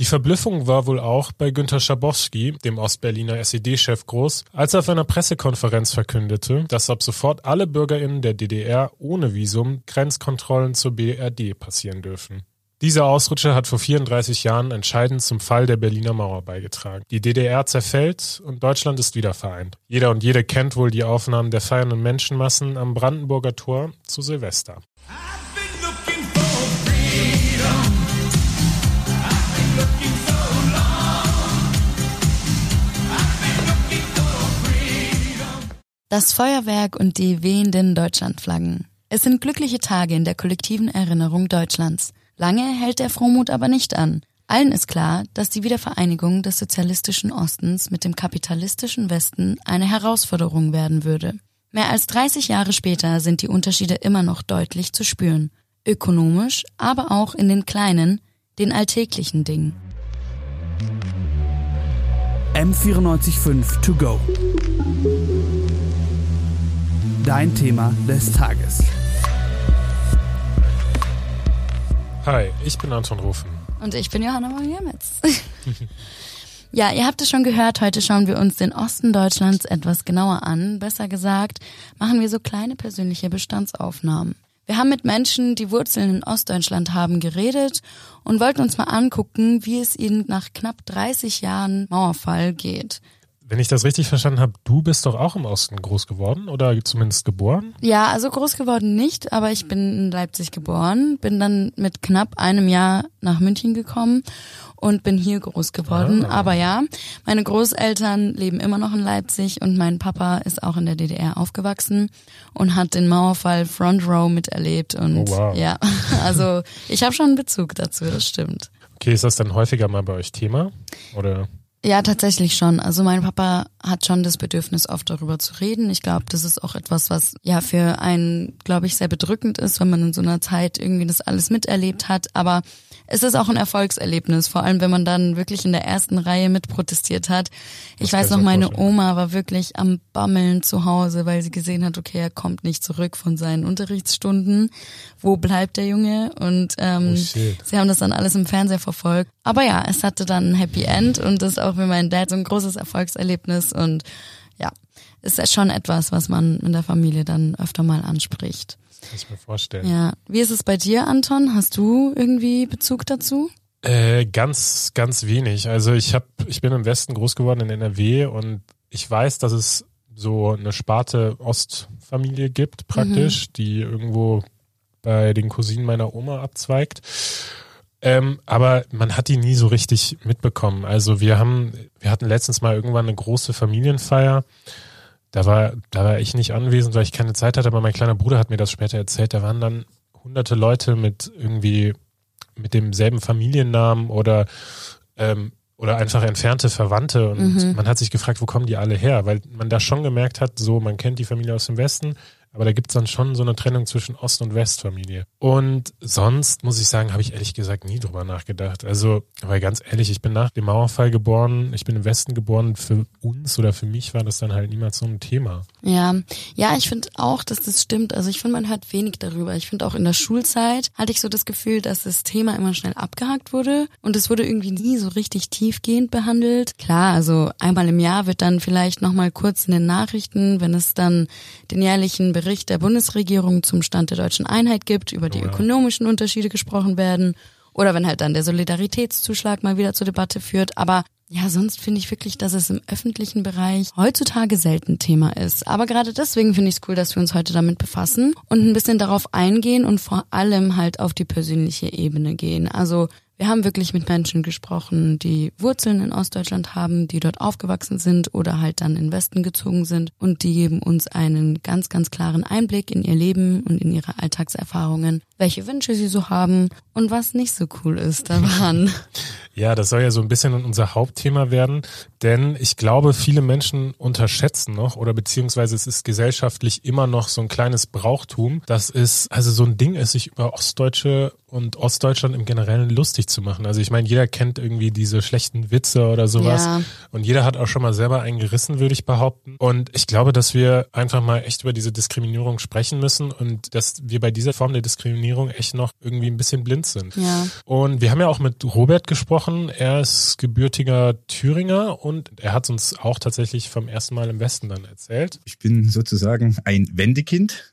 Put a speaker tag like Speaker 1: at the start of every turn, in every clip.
Speaker 1: Die Verblüffung war wohl auch bei Günter Schabowski, dem Ostberliner SED-Chef, groß, als er auf einer Pressekonferenz verkündete, dass ab sofort alle BürgerInnen der DDR ohne Visum Grenzkontrollen zur BRD passieren dürfen. Dieser Ausrutscher hat vor 34 Jahren entscheidend zum Fall der Berliner Mauer beigetragen. Die DDR zerfällt und Deutschland ist wieder vereint. Jeder und jede kennt wohl die Aufnahmen der feiernden Menschenmassen am Brandenburger Tor zu Silvester.
Speaker 2: Das Feuerwerk und die wehenden Deutschlandflaggen. Es sind glückliche Tage in der kollektiven Erinnerung Deutschlands. Lange hält der Frohmut aber nicht an. Allen ist klar, dass die Wiedervereinigung des sozialistischen Ostens mit dem kapitalistischen Westen eine Herausforderung werden würde. Mehr als 30 Jahre später sind die Unterschiede immer noch deutlich zu spüren. Ökonomisch, aber auch in den kleinen, den alltäglichen Dingen.
Speaker 3: M945 to go. Dein Thema des Tages.
Speaker 1: Hi, ich bin Anton Rufen.
Speaker 2: Und ich bin Johanna Moljemitz. ja, ihr habt es schon gehört, heute schauen wir uns den Osten Deutschlands etwas genauer an. Besser gesagt, machen wir so kleine persönliche Bestandsaufnahmen. Wir haben mit Menschen, die Wurzeln in Ostdeutschland haben, geredet und wollten uns mal angucken, wie es ihnen nach knapp 30 Jahren Mauerfall geht.
Speaker 1: Wenn ich das richtig verstanden habe, du bist doch auch im Osten groß geworden oder zumindest geboren?
Speaker 2: Ja, also groß geworden nicht, aber ich bin in Leipzig geboren, bin dann mit knapp einem Jahr nach München gekommen und bin hier groß geworden. Ah. Aber ja, meine Großeltern leben immer noch in Leipzig und mein Papa ist auch in der DDR aufgewachsen und hat den Mauerfall Front Row miterlebt und oh, wow. ja, also ich habe schon einen Bezug dazu, das stimmt.
Speaker 1: Okay, ist das dann häufiger mal bei euch Thema oder?
Speaker 2: Ja, tatsächlich schon. Also mein Papa hat schon das Bedürfnis, oft darüber zu reden. Ich glaube, das ist auch etwas, was ja für einen, glaube ich, sehr bedrückend ist, wenn man in so einer Zeit irgendwie das alles miterlebt hat. Aber es ist auch ein Erfolgserlebnis, vor allem wenn man dann wirklich in der ersten Reihe mit protestiert hat. Ich das weiß noch, meine vorstellen. Oma war wirklich am Bammeln zu Hause, weil sie gesehen hat, okay, er kommt nicht zurück von seinen Unterrichtsstunden. Wo bleibt der Junge? Und ähm, oh sie haben das dann alles im Fernseher verfolgt. Aber ja, es hatte dann ein Happy End und das ist auch für meinen Dad so ein großes Erfolgserlebnis und ja, ist schon etwas, was man in der Familie dann öfter mal anspricht.
Speaker 1: Kann ich mir vorstellen.
Speaker 2: Ja. Wie ist es bei dir, Anton? Hast du irgendwie Bezug dazu?
Speaker 1: Äh, ganz, ganz wenig. Also ich habe, ich bin im Westen groß geworden in NRW und ich weiß, dass es so eine Sparte Ostfamilie gibt, praktisch, mhm. die irgendwo bei den Cousinen meiner Oma abzweigt. Ähm, aber man hat die nie so richtig mitbekommen. Also wir haben, wir hatten letztens mal irgendwann eine große Familienfeier da war, da war ich nicht anwesend, weil ich keine Zeit hatte, aber mein kleiner Bruder hat mir das später erzählt. Da waren dann hunderte Leute mit irgendwie mit demselben Familiennamen oder ähm, oder einfach entfernte Verwandte und mhm. man hat sich gefragt, wo kommen die alle her? Weil man da schon gemerkt hat, so man kennt die Familie aus dem Westen, aber da gibt's dann schon so eine Trennung zwischen Ost- und Westfamilie. Und sonst, muss ich sagen, habe ich ehrlich gesagt nie drüber nachgedacht. Also, weil ganz ehrlich, ich bin nach dem Mauerfall geboren, ich bin im Westen geboren. Für uns oder für mich war das dann halt niemals so ein Thema.
Speaker 2: Ja, ja, ich finde auch, dass das stimmt. Also ich finde, man hört wenig darüber. Ich finde auch in der Schulzeit hatte ich so das Gefühl, dass das Thema immer schnell abgehakt wurde und es wurde irgendwie nie so richtig tiefgehend behandelt. Klar, also einmal im Jahr wird dann vielleicht nochmal kurz in den Nachrichten, wenn es dann den jährlichen Bericht der Bundesregierung zum Stand der deutschen Einheit gibt, über die oh ja. ökonomischen Unterschiede gesprochen werden oder wenn halt dann der Solidaritätszuschlag mal wieder zur Debatte führt. Aber ja, sonst finde ich wirklich, dass es im öffentlichen Bereich heutzutage selten Thema ist. Aber gerade deswegen finde ich es cool, dass wir uns heute damit befassen und ein bisschen darauf eingehen und vor allem halt auf die persönliche Ebene gehen. Also wir haben wirklich mit Menschen gesprochen, die Wurzeln in Ostdeutschland haben, die dort aufgewachsen sind oder halt dann in Westen gezogen sind. Und die geben uns einen ganz, ganz klaren Einblick in ihr Leben und in ihre Alltagserfahrungen, welche Wünsche sie so haben und was nicht so cool ist daran.
Speaker 1: Ja, das soll ja so ein bisschen unser Hauptthema werden, denn ich glaube, viele Menschen unterschätzen noch oder beziehungsweise es ist gesellschaftlich immer noch so ein kleines Brauchtum, dass es also so ein Ding ist, sich über Ostdeutsche und Ostdeutschland im Generellen lustig zu machen. Also ich meine, jeder kennt irgendwie diese schlechten Witze oder sowas
Speaker 2: Ja.
Speaker 1: und jeder hat auch schon mal selber einen gerissen, würde ich behaupten. Und ich glaube, dass wir einfach mal echt über diese Diskriminierung sprechen müssen und dass wir bei dieser Form der Diskriminierung echt noch irgendwie ein bisschen blind sind.
Speaker 2: Ja.
Speaker 1: Und wir haben ja auch mit Robert gesprochen. Er ist gebürtiger Thüringer und er hat uns auch tatsächlich vom ersten Mal im Westen dann erzählt.
Speaker 4: Ich bin sozusagen ein Wendekind.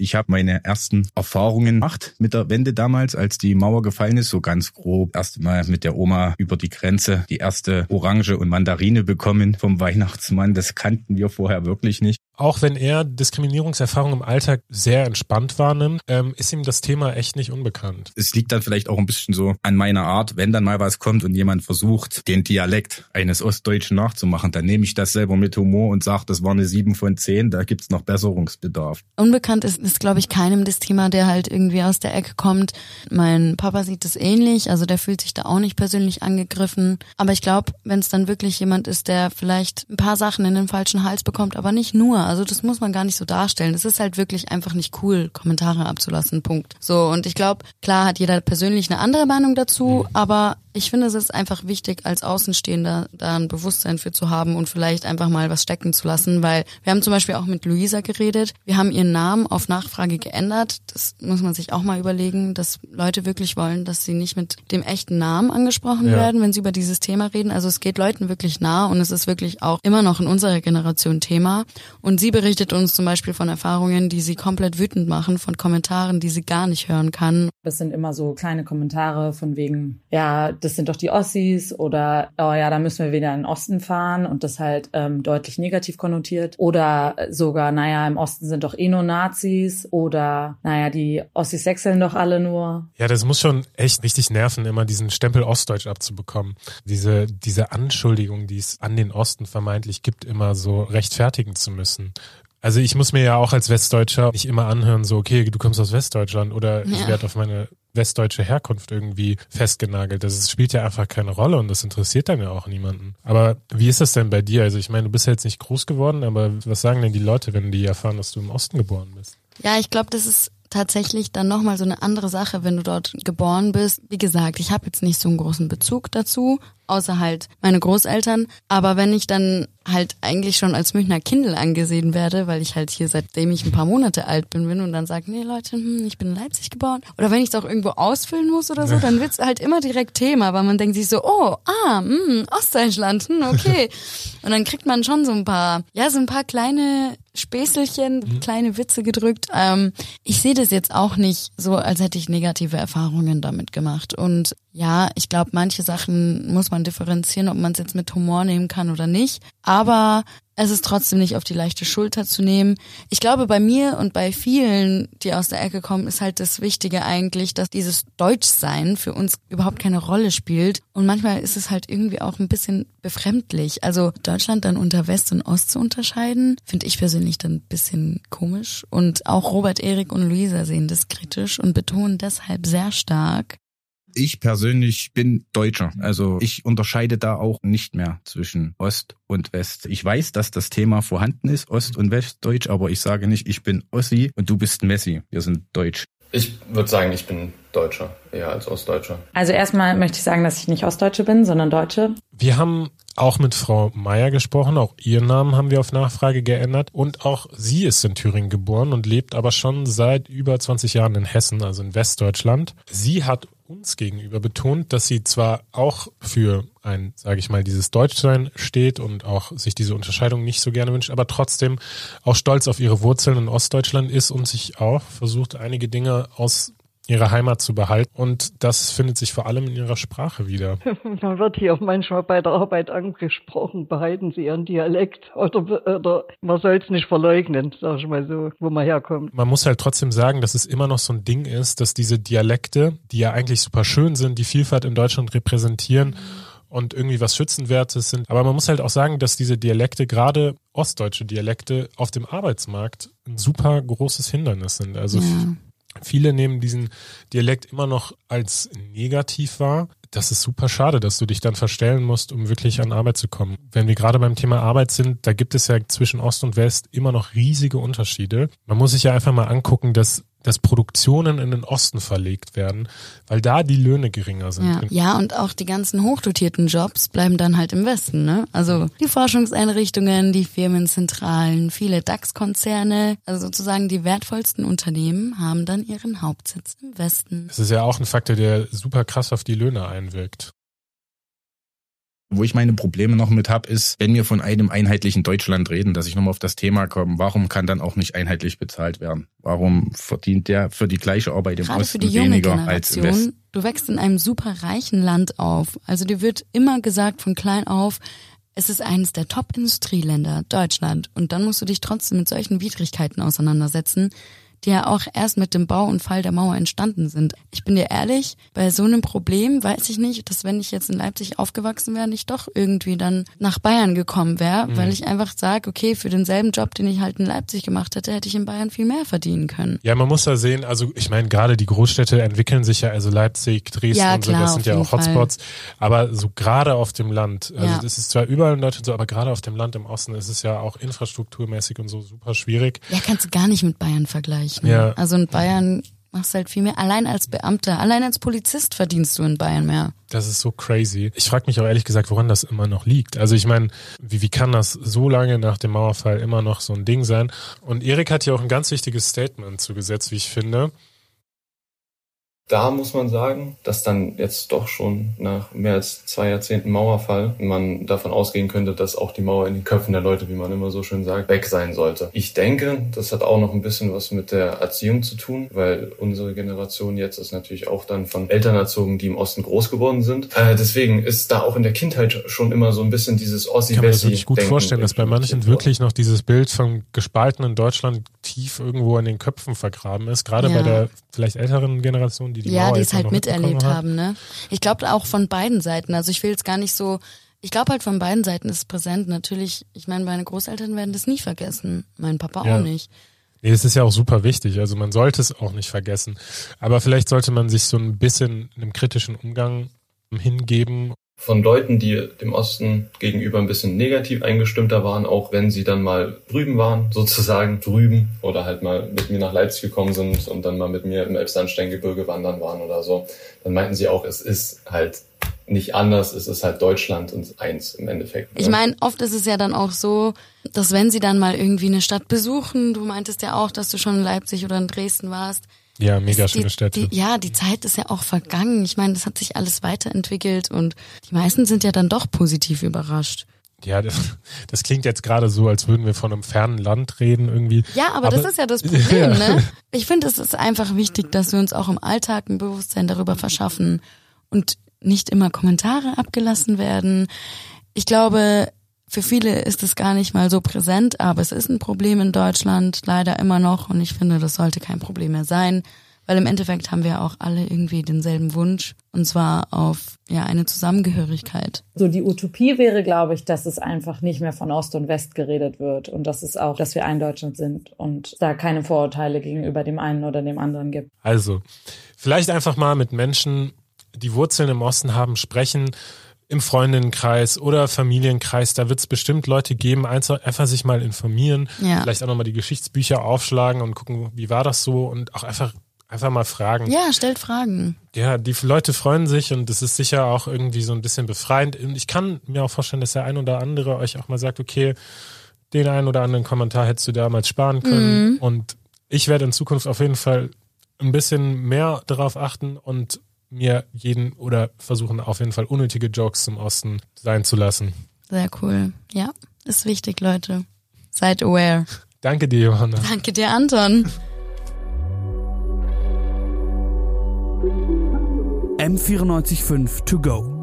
Speaker 4: Ich habe meine ersten Erfahrungen gemacht mit der Wende damals, als die Mauer gefallen ist, so ganz grob. Erst mal mit der Oma über die Grenze die erste Orange und Mandarine bekommen vom Weihnachtsmann. Das kannten wir vorher wirklich nicht.
Speaker 1: Auch wenn er Diskriminierungserfahrung im Alltag sehr entspannt wahrnimmt, ähm, ist ihm das Thema echt nicht unbekannt.
Speaker 4: Es liegt dann vielleicht auch ein bisschen so an meiner Art, wenn dann mal was kommt und jemand versucht, den Dialekt eines Ostdeutschen nachzumachen, dann nehme ich das selber mit Humor und sage, das war eine 7 von 10, da gibt's noch Besserungsbedarf.
Speaker 2: Unbekannt ist, ist glaube ich, keinem das Thema, der halt irgendwie aus der Ecke kommt. Mein Papa sieht es ähnlich, also der fühlt sich da auch nicht persönlich angegriffen. Aber ich glaube, wenn es dann wirklich jemand ist, der vielleicht ein paar Sachen in den falschen Hals bekommt, aber nicht nur, also das muss man gar nicht so darstellen. Es ist halt wirklich einfach nicht cool, Kommentare abzulassen, Punkt. So, und ich glaube, klar hat jeder persönlich eine andere Meinung dazu, aber ich finde, es ist einfach wichtig, als Außenstehender da ein Bewusstsein für zu haben und vielleicht einfach mal was stecken zu lassen, weil wir haben zum Beispiel auch mit Luisa geredet. Wir haben ihren Namen auf Nachfrage geändert. Das muss man sich auch mal überlegen, dass Leute wirklich wollen, dass sie nicht mit dem echten Namen angesprochen
Speaker 1: Ja.
Speaker 2: werden, wenn sie über dieses Thema reden. Also es geht Leuten wirklich nah und es ist wirklich auch immer noch in unserer Generation Thema. Und sie berichtet uns zum Beispiel von Erfahrungen, die sie komplett wütend machen, von Kommentaren, die sie gar nicht hören kann.
Speaker 5: Das sind immer so kleine Kommentare von wegen, ja, das sind doch die Ossis oder oh ja, da müssen wir wieder in den Osten fahren und das halt ähm, deutlich negativ konnotiert. Oder sogar, naja, im Osten sind doch eh nur Nazis oder naja, die Ossis sechseln doch alle nur.
Speaker 1: Ja, das muss schon echt richtig nerven, immer diesen Stempel Ostdeutsch abzubekommen. Diese, diese Anschuldigung, die es an den Osten vermeintlich gibt, immer so rechtfertigen zu müssen. Also ich muss mir ja auch als Westdeutscher nicht immer anhören, so, okay, du kommst aus Westdeutschland oder ich
Speaker 2: Ja.
Speaker 1: werde auf meine westdeutsche Herkunft irgendwie festgenagelt. Das spielt ja einfach keine Rolle und das interessiert dann ja auch niemanden. Aber wie ist das denn bei dir? Also ich meine, du bist ja jetzt nicht groß geworden, aber was sagen denn die Leute, wenn die erfahren, dass du im Osten geboren bist?
Speaker 2: Ja, ich glaube, das ist tatsächlich dann nochmal so eine andere Sache, wenn du dort geboren bist. Wie gesagt, ich habe jetzt nicht so einen großen Bezug dazu, außer halt meine Großeltern. Aber wenn ich dann halt eigentlich schon als Münchner Kindel angesehen werde, weil ich halt hier seitdem ich ein paar Monate alt bin, bin und dann sage, nee Leute, hm, ich bin in Leipzig geboren. Oder wenn ich es auch irgendwo ausfüllen muss oder so, dann wird's halt immer direkt Thema, weil man denkt sich so, oh, ah, hm, Ostdeutschland, hm, okay. und dann kriegt man schon so ein paar, ja, so ein paar kleine Späßelchen, kleine Witze gedrückt. Ähm, ich sehe das jetzt auch nicht so, als hätte ich negative Erfahrungen damit gemacht. Und ja, ich glaube, manche Sachen muss man differenzieren, ob man es jetzt mit Humor nehmen kann oder nicht. Aber es ist trotzdem nicht auf die leichte Schulter zu nehmen. Ich glaube, bei mir und bei vielen, die aus der Ecke kommen, ist halt das Wichtige eigentlich, dass dieses Deutschsein für uns überhaupt keine Rolle spielt. Und manchmal ist es halt irgendwie auch ein bisschen befremdlich. Also Deutschland dann unter West und Ost zu unterscheiden, finde ich persönlich dann ein bisschen komisch. Und auch Robert, Erik und Luisa sehen das kritisch und betonen deshalb sehr stark,
Speaker 4: Ich persönlich bin Deutscher. Also ich unterscheide da auch nicht mehr zwischen Ost und West. Ich weiß, dass das Thema vorhanden ist, Ost- und Westdeutsch, aber ich sage nicht, ich bin Ossi und du bist Messi. Wir sind Deutsch.
Speaker 6: Ich würde sagen, ich bin Deutscher, eher als Ostdeutscher.
Speaker 5: Also erstmal möchte ich sagen, dass ich nicht Ostdeutsche bin, sondern Deutsche.
Speaker 1: Wir haben auch mit Frau Meier gesprochen, auch ihren Namen haben wir auf Nachfrage geändert und auch sie ist in Thüringen geboren und lebt aber schon seit über 20 Jahren in Hessen, also in Westdeutschland. Sie hat uns gegenüber betont, dass sie zwar auch für ein, sage ich mal, dieses Deutschsein steht und auch sich diese Unterscheidung nicht so gerne wünscht, aber trotzdem auch stolz auf ihre Wurzeln in Ostdeutschland ist und sich auch versucht, einige Dinge aus ihrer Heimat zu behalten. Und das findet sich vor allem in ihrer Sprache wieder.
Speaker 7: Man wird hier manchmal bei der Arbeit angesprochen, behalten Sie Ihren Dialekt oder, oder man soll es nicht verleugnen, sag ich mal so, wo man herkommt.
Speaker 1: Man muss halt trotzdem sagen, dass es immer noch so ein Ding ist, dass diese Dialekte, die ja eigentlich super schön sind, die Vielfalt in Deutschland repräsentieren und irgendwie was Schützenwertes sind. Aber man muss halt auch sagen, dass diese Dialekte, gerade ostdeutsche Dialekte, auf dem Arbeitsmarkt ein super großes Hindernis sind. Also
Speaker 2: Ja.
Speaker 1: Viele nehmen diesen Dialekt immer noch als negativ wahr. Das ist super schade, dass du dich dann verstellen musst, um wirklich an Arbeit zu kommen. Wenn wir gerade beim Thema Arbeit sind, da gibt es ja zwischen Ost und West immer noch riesige Unterschiede. Man muss sich ja einfach mal angucken, dass dass Produktionen in den Osten verlegt werden, weil da die Löhne geringer sind.
Speaker 2: Ja. ja, und auch die ganzen hochdotierten Jobs bleiben dann halt im Westen, ne? Also die Forschungseinrichtungen, die Firmenzentralen, viele DAX-Konzerne, also sozusagen die wertvollsten Unternehmen haben dann ihren Hauptsitz im Westen.
Speaker 1: Das ist ja auch ein Faktor, der super krass auf die Löhne einwirkt.
Speaker 4: Wo ich meine Probleme noch mit habe, ist, wenn wir von einem einheitlichen Deutschland reden, dass ich nochmal auf das Thema komme, warum kann dann auch nicht einheitlich bezahlt werden? Warum verdient der für die gleiche Arbeit im
Speaker 2: Gerade
Speaker 4: Osten
Speaker 2: für die junge
Speaker 4: weniger
Speaker 2: Generation,
Speaker 4: als im Westen?
Speaker 2: Du wächst in einem super reichen Land auf. Also dir wird immer gesagt von klein auf, es ist eines der Top-Industrieländer, Deutschland. Und dann musst du dich trotzdem mit solchen Widrigkeiten auseinandersetzen die ja auch erst mit dem Bau und Fall der Mauer entstanden sind. Ich bin dir ehrlich, bei so einem Problem weiß ich nicht, dass wenn ich jetzt in Leipzig aufgewachsen wäre, nicht doch irgendwie dann nach Bayern gekommen wäre, mhm. weil ich einfach sage, okay, für denselben Job, den ich halt in Leipzig gemacht hätte, hätte ich in Bayern viel mehr verdienen können.
Speaker 1: Ja, man muss da sehen, also ich meine, gerade die Großstädte entwickeln sich ja, also Leipzig, Dresden
Speaker 2: Ja,
Speaker 1: und so,
Speaker 2: klar,
Speaker 1: das sind ja auch Hotspots,
Speaker 2: Fall.
Speaker 1: aber so gerade auf dem Land, also
Speaker 2: Ja.
Speaker 1: das ist zwar überall in Deutschland so, aber gerade auf dem Land im Osten ist es ja auch infrastrukturmäßig und so super schwierig.
Speaker 2: Ja, kannst du gar nicht mit Bayern vergleichen.
Speaker 1: Ja.
Speaker 2: Also in Bayern machst du halt viel mehr. Allein als Beamter, allein als Polizist verdienst du in Bayern mehr.
Speaker 1: Das ist so crazy. Ich frage mich auch ehrlich gesagt, woran das immer noch liegt. Also ich meine, wie, wie kann das so lange nach dem Mauerfall immer noch so ein Ding sein? Und Erik hat ja auch ein ganz wichtiges Statement zugesetzt, wie ich finde.
Speaker 6: Da muss man sagen, dass dann jetzt doch schon nach mehr als zwei Jahrzehnten Mauerfall man davon ausgehen könnte, dass auch die Mauer in den Köpfen der Leute, wie man immer so schön sagt, weg sein sollte. Ich denke, das hat auch noch ein bisschen was mit der Erziehung zu tun, weil unsere Generation jetzt ist natürlich auch dann von Eltern erzogen, die im Osten groß geworden sind. Äh, deswegen ist da auch in der Kindheit schon immer so ein bisschen dieses
Speaker 1: Ich kann mir das wirklich gut vorstellen, dass bei manchen wirklich noch dieses Bild vom gespaltenen Deutschland tief irgendwo in den Köpfen vergraben ist. Gerade
Speaker 2: Ja.
Speaker 1: bei der vielleicht älteren Generation, die die
Speaker 2: ja, die es halt miterlebt haben, ne? Ich glaube auch von beiden Seiten. Also ich will jetzt gar nicht so. Ich glaube halt von beiden Seiten ist es präsent. Natürlich, ich meine, meine Großeltern werden das nie vergessen. Mein Papa
Speaker 1: Ja.
Speaker 2: auch nicht.
Speaker 1: Nee, das ist ja auch super wichtig. Also man sollte es auch nicht vergessen. Aber vielleicht sollte man sich so ein bisschen einem kritischen Umgang hingeben.
Speaker 6: von Leuten, die dem Osten gegenüber ein bisschen negativ eingestimmter waren, auch wenn sie dann mal drüben waren, sozusagen drüben, oder halt mal mit mir nach Leipzig gekommen sind und dann mal mit mir im Elbsandsteingebirge wandern waren oder so, dann meinten sie auch, es ist halt nicht anders, es ist halt Deutschland und eins im Endeffekt.
Speaker 2: Ich
Speaker 6: ne?
Speaker 2: meine, oft ist es ja dann auch so, dass wenn sie dann mal irgendwie eine Stadt besuchen, du meintest ja auch, dass du schon in Leipzig oder in Dresden warst.
Speaker 1: Ja, mega schöne
Speaker 2: die,
Speaker 1: Städte.
Speaker 2: Die, ja, die Zeit ist ja auch vergangen. Ich meine, das hat sich alles weiterentwickelt und die meisten sind ja dann doch positiv überrascht.
Speaker 1: Ja, das, das klingt jetzt gerade so, als würden wir von einem fernen Land reden irgendwie.
Speaker 2: Ja, aber, das ist ja das Problem, ne? Ich finde, es ist einfach wichtig, dass wir uns auch im Alltag ein Bewusstsein darüber verschaffen und nicht immer Kommentare abgelassen werden. Ich glaube, für viele ist es gar nicht mal so präsent, aber es ist ein Problem in Deutschland leider immer noch und ich finde, das sollte kein Problem mehr sein, weil im Endeffekt haben wir auch alle irgendwie denselben Wunsch und zwar auf ja eine Zusammengehörigkeit.
Speaker 5: So die Utopie wäre, glaube ich, dass es einfach nicht mehr von Ost und West geredet wird und dass es auch, dass wir ein Deutschland sind und da keine Vorurteile gegenüber dem einen oder dem anderen gibt.
Speaker 1: Also, vielleicht einfach mal mit Menschen, die Wurzeln im Osten haben, sprechen. Im Freundinnenkreis oder Familienkreis, da wird es bestimmt Leute geben, einfach sich mal informieren,
Speaker 2: Ja.
Speaker 1: vielleicht auch nochmal die Geschichtsbücher aufschlagen und gucken, wie war das so und auch einfach, einfach mal fragen.
Speaker 2: Ja, stellt Fragen.
Speaker 1: Ja, die Leute freuen sich und es ist sicher auch irgendwie so ein bisschen befreiend. Und ich kann mir auch vorstellen, dass der ein oder andere euch auch mal sagt, okay, den einen oder anderen Kommentar hättest du damals sparen können. Und ich werde in Zukunft auf jeden Fall ein bisschen mehr darauf achten und mir jeden oder versuchen auf jeden Fall unnötige Jokes zum Osten sein zu lassen.
Speaker 2: Sehr cool. Ja, ist wichtig, Leute. Seid aware.
Speaker 1: Danke dir, Johanna.
Speaker 2: Danke dir, Anton.
Speaker 3: M945 to go.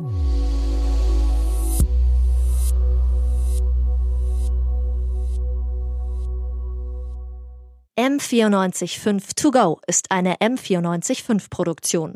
Speaker 8: M945 To Go ist eine M945 Produktion.